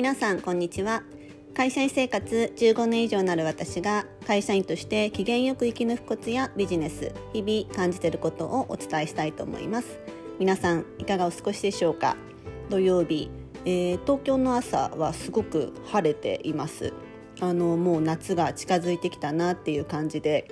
皆さんこんにちは。会社員生活15年以上になる私が会社員として機嫌よく生き抜くコツやビジネス日々感じていることをお伝えしたいと思います。皆さんいかがお過ごしでしょうか？土曜日、えー、東京の朝はすごく晴れています。あのもう夏が近づいてきたなっていう感じで。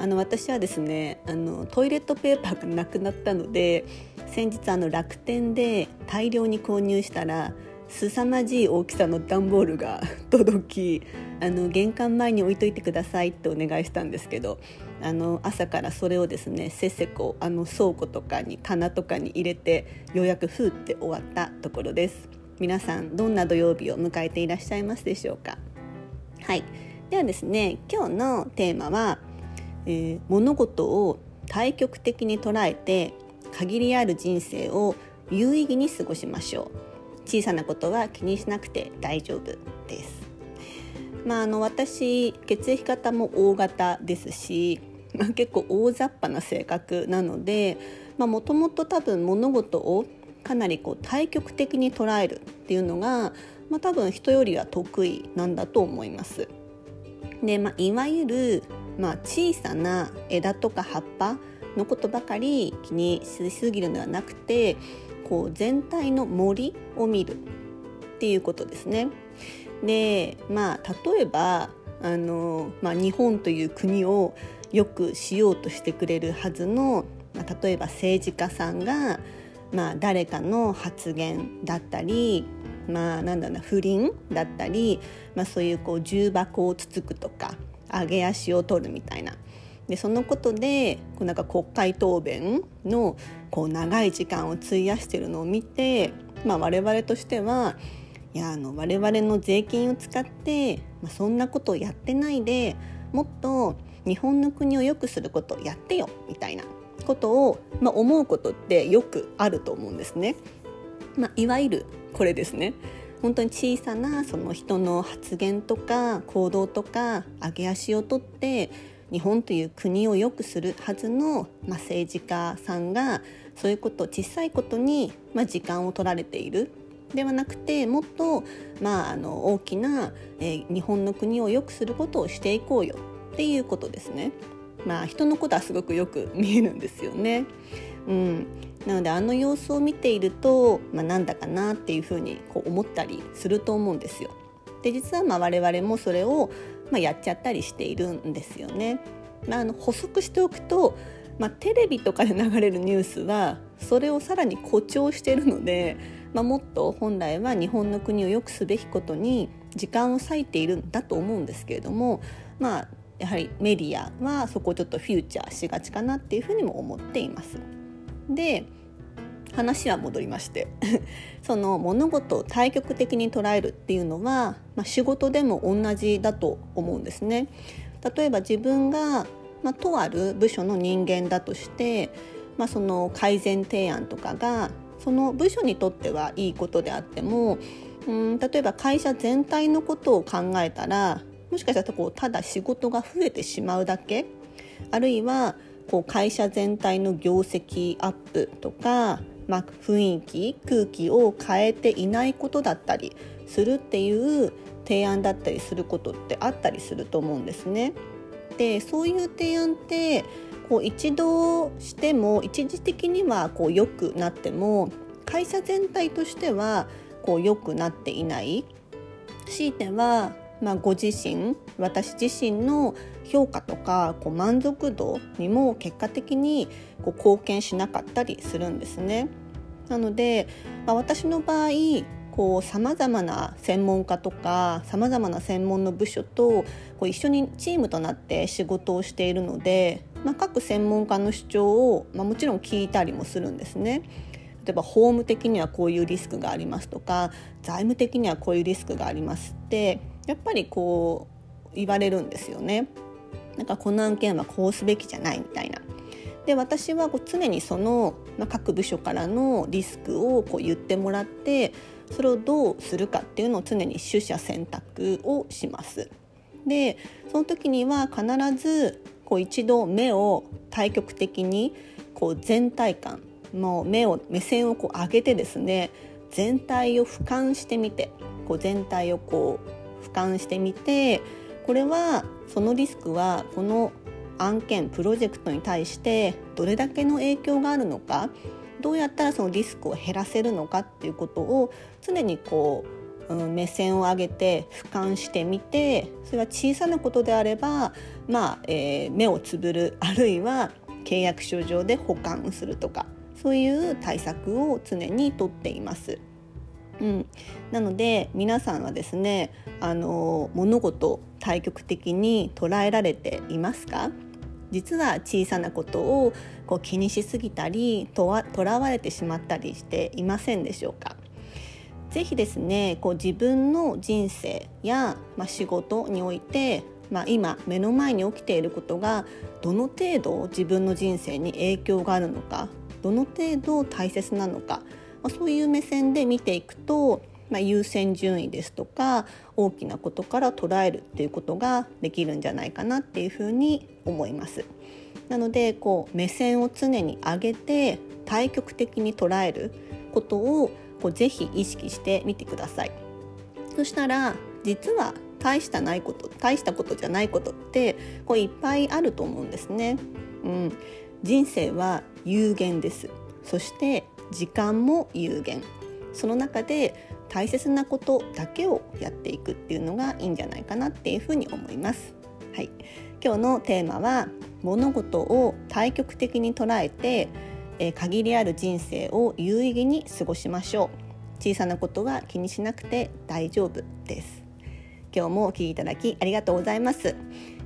あの私はですねあのトイレットペーパーがなくなったので先日あの楽天で大量に購入したら凄まじい大きさの段ボールが 届きあの玄関前に置いといてくださいってお願いしたんですけどあの朝からそれをですねせっせこあの倉庫とかに棚とかに入れてようやくふーって終わったところです。皆さんどんな土曜日を迎えていらっしゃいますでしょうか？はい。ではですね今日のテーマは、えー、物事を対極的に捉えて限りある人生を有意義に過ごしましょう。小さなことは気にしなくて大丈夫です。まあ、あの私血液型も O 型ですし、まあ、結構大雑把な性格なのでもともと多分物事をかなりこう対極的に捉えるっていうのが、まあ、多分人よりは得意なんだと思います。で、まあ、いわゆる、まあ、小さな枝とか葉っぱのことばかり気にしすぎるのではなくてこう全体の森を見るっていうことですね。でまあ例えばあの、まあ、日本という国をよくしようとしてくれるはずの、まあ、例えば政治家さんが、まあ、誰かの発言だったり、まあ、なんだろうな不倫だったり、まあ、そういうこう重箱をつつくとか上げ足を取るみたいなでそのことでこうなんか国会答弁のこう長い時間を費やしているのを見て、まあ、我々としてはいやあの我々の税金を使って、まあ、そんなことをやってないでもっと日本の国を良くすることをやってよみたいなことを、まあ、思うことってよくあると思うんですね。まあ、いわゆるこれですね本当に小さなその人の発言とか行動とか上げ足を取って日本という国を良くするはずの、まあ、政治家さんがそういうこと小さいことに、まあ、時間を取られているではなくてもっと、まあ、あの大きな、えー、日本の国を良くすることをしていこうよっていうことですね。まあ、人のことはすごくよく見えるんですよね。うん、なのであの様子を見ていると、まあ、なんだかなっていうふうにこう思ったりすると思うんですよ。で実はまあ我々もそれをまあ、やっちゃったりしているんですよね。まあ、あの補足しておくと、まあ、テレビとかで流れるニュースはそれをさらに誇張しているので、まあ、もっと本来は日本の国を良くすべきことに時間を割いているんだと思うんですけれども、まあ、やはりメディアはそこをちょっとフューチャーしがちかなっていうふうにも思っています。で話は戻りまして その物事を対極的に捉えるっていうのは、まあ、仕事でも同じだと思うんですね。例えば自分が、まあ、とある部署の人間だとして、まあ、その改善提案とかがその部署にとってはいいことであってもうん例えば会社全体のことを考えたらもしかしたらこうただ仕事が増えてしまうだけあるいはこう会社全体の業績アップとかまあ、雰囲気空気を変えていないことだったりするっていう提案だったりすることってあったりすると思うんですね。でそういう提案ってこう一度しても一時的にはこう良くなっても会社全体としてはこう良くなっていない強いてはまあ、ご自身私自身の評価とかこう満足度にも結果的にこう貢献しなかったりするんですね。なので、まあ、私の場合さまざまな専門家とかさまざまな専門の部署とこう一緒にチームとなって仕事をしているので、まあ、各専門家の主張を、まあ、もちろん聞いたりもするんですね。例えば法務的にはこういうリスクがありますとか財務的にはこういうリスクがありますってやっぱりこう言われるんですよね。なんかこの案件はこうすべきじゃないみたいな。で私はこう常にその、まあ、各部署からのリスクをこう言ってもらってそれをどうするかっていうのを常に取捨選択をします。でその時には必ずこう一度目を対極的にこう全体感もう目を目線をこう上げてですね全体を俯瞰してみてこう全体をこう俯瞰してみてこれはそのリスクはこの案件プロジェクトに対してどれだけの影響があるのかどうやったらそのリスクを減らせるのかっていうことを常にこう、うん、目線を上げて俯瞰してみてそれは小さなことであれば、まあえー、目をつぶるあるいは契約書上で保管するとかそういう対策を常にとっています。うん、なので皆さんはですねあの物事対極的に捉えられていますか？実は小さなことをこう気にしすぎたりとわらわれてしまったりしていませんでしょうか？ぜひですねこう自分の人生や、まあ、仕事において、まあ、今目の前に起きていることがどの程度自分の人生に影響があるのかどの程度大切なのか、まあ、そういう目線で見ていくと、まあ、優先順位ですとか大きなことから捉えるっていうことができるんじゃないかなっていうふうに思います。なのでこう目線を常に上げて対極的に捉えることをこうぜひ意識してみてください。そしたら実は大したないこと大したことじゃないことってこういっぱいあると思うんですね。うん、人生は有限ですそして時間も有限その中で大切なことだけをやっていくっていうのがいいんじゃないかなっていうふうに思います。はい、今日のテーマは物事を対極的に捉えて、えー、限りある人生を有意義に過ごしましょう。小さなことは気にしなくて大丈夫です。今日もお聞きいただきありがとうございます。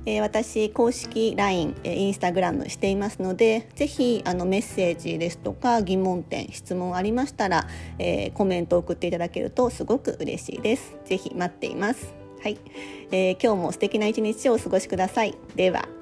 えー、私公式 LINE、えー、インスタグラムしていますのでぜひあのメッセージですとか疑問点質問ありましたら、えー、コメントを送っていただけるとすごく嬉しいです。ぜひ待っています。はい、えー、今日も素敵な一日をお過ごしください。では。